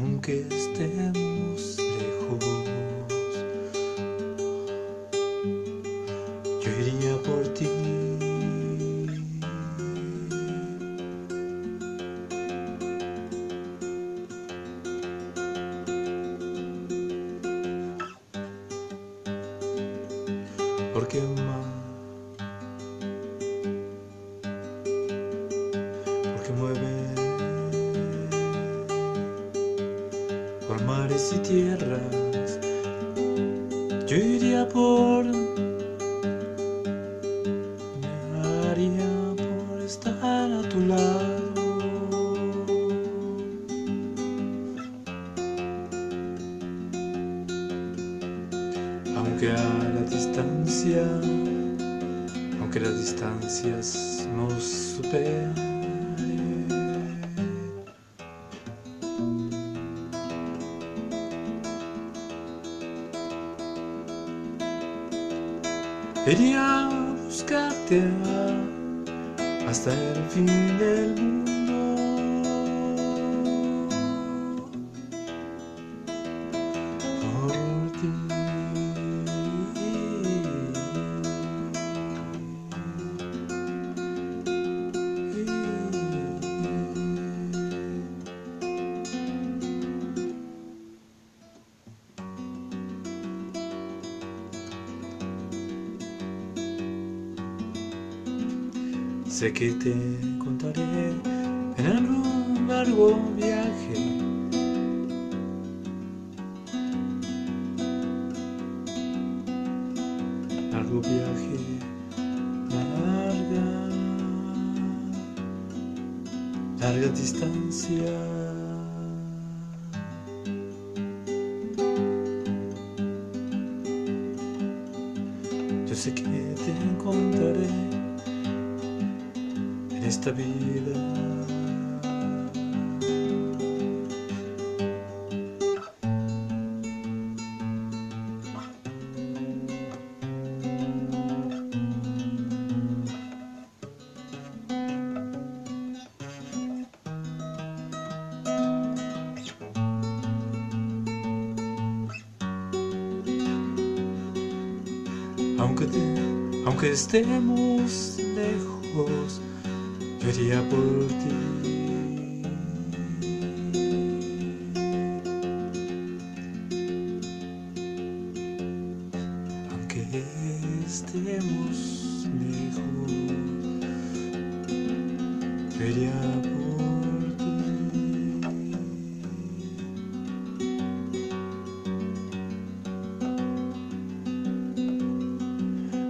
aunque estemos lejos. Yo iría por ti. Porque más mares y tierras. Yo iría por, me haría por estar a tu lado. Aunque a la distancia, aunque las distancias nos superen. Iría a buscarte hasta el fin del mundo. Sé que te encontraré en algún largo viaje. Largo viaje, larga, larga distancia. Yo sé que te encontraré esta vida. Aunque, te- aunque estemos lejos, yo iría por ti. Aunque estemos lejos, yo iría por ti.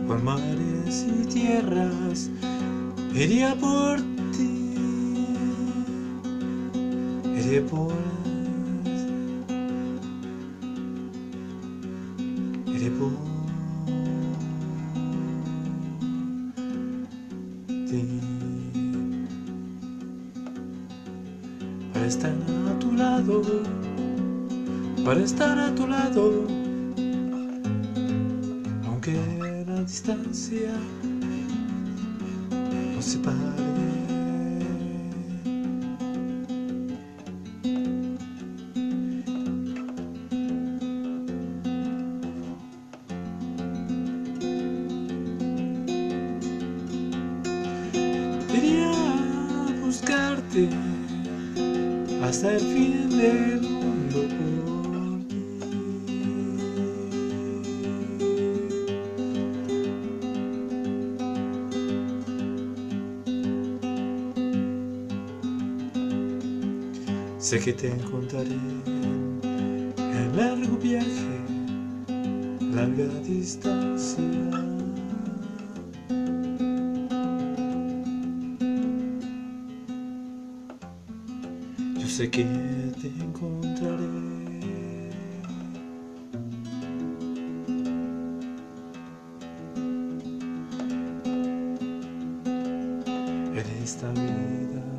Por mares y tierras, iría por ti. Iría por Iré por ti para estar a tu lado, para estar a tu lado, aunque la distancia nos separe. Iría a buscarte hasta el fin del mundo Sé que te encontraré en largo viaje, larga distancia. Yo sé que te encontraré. En esta vida.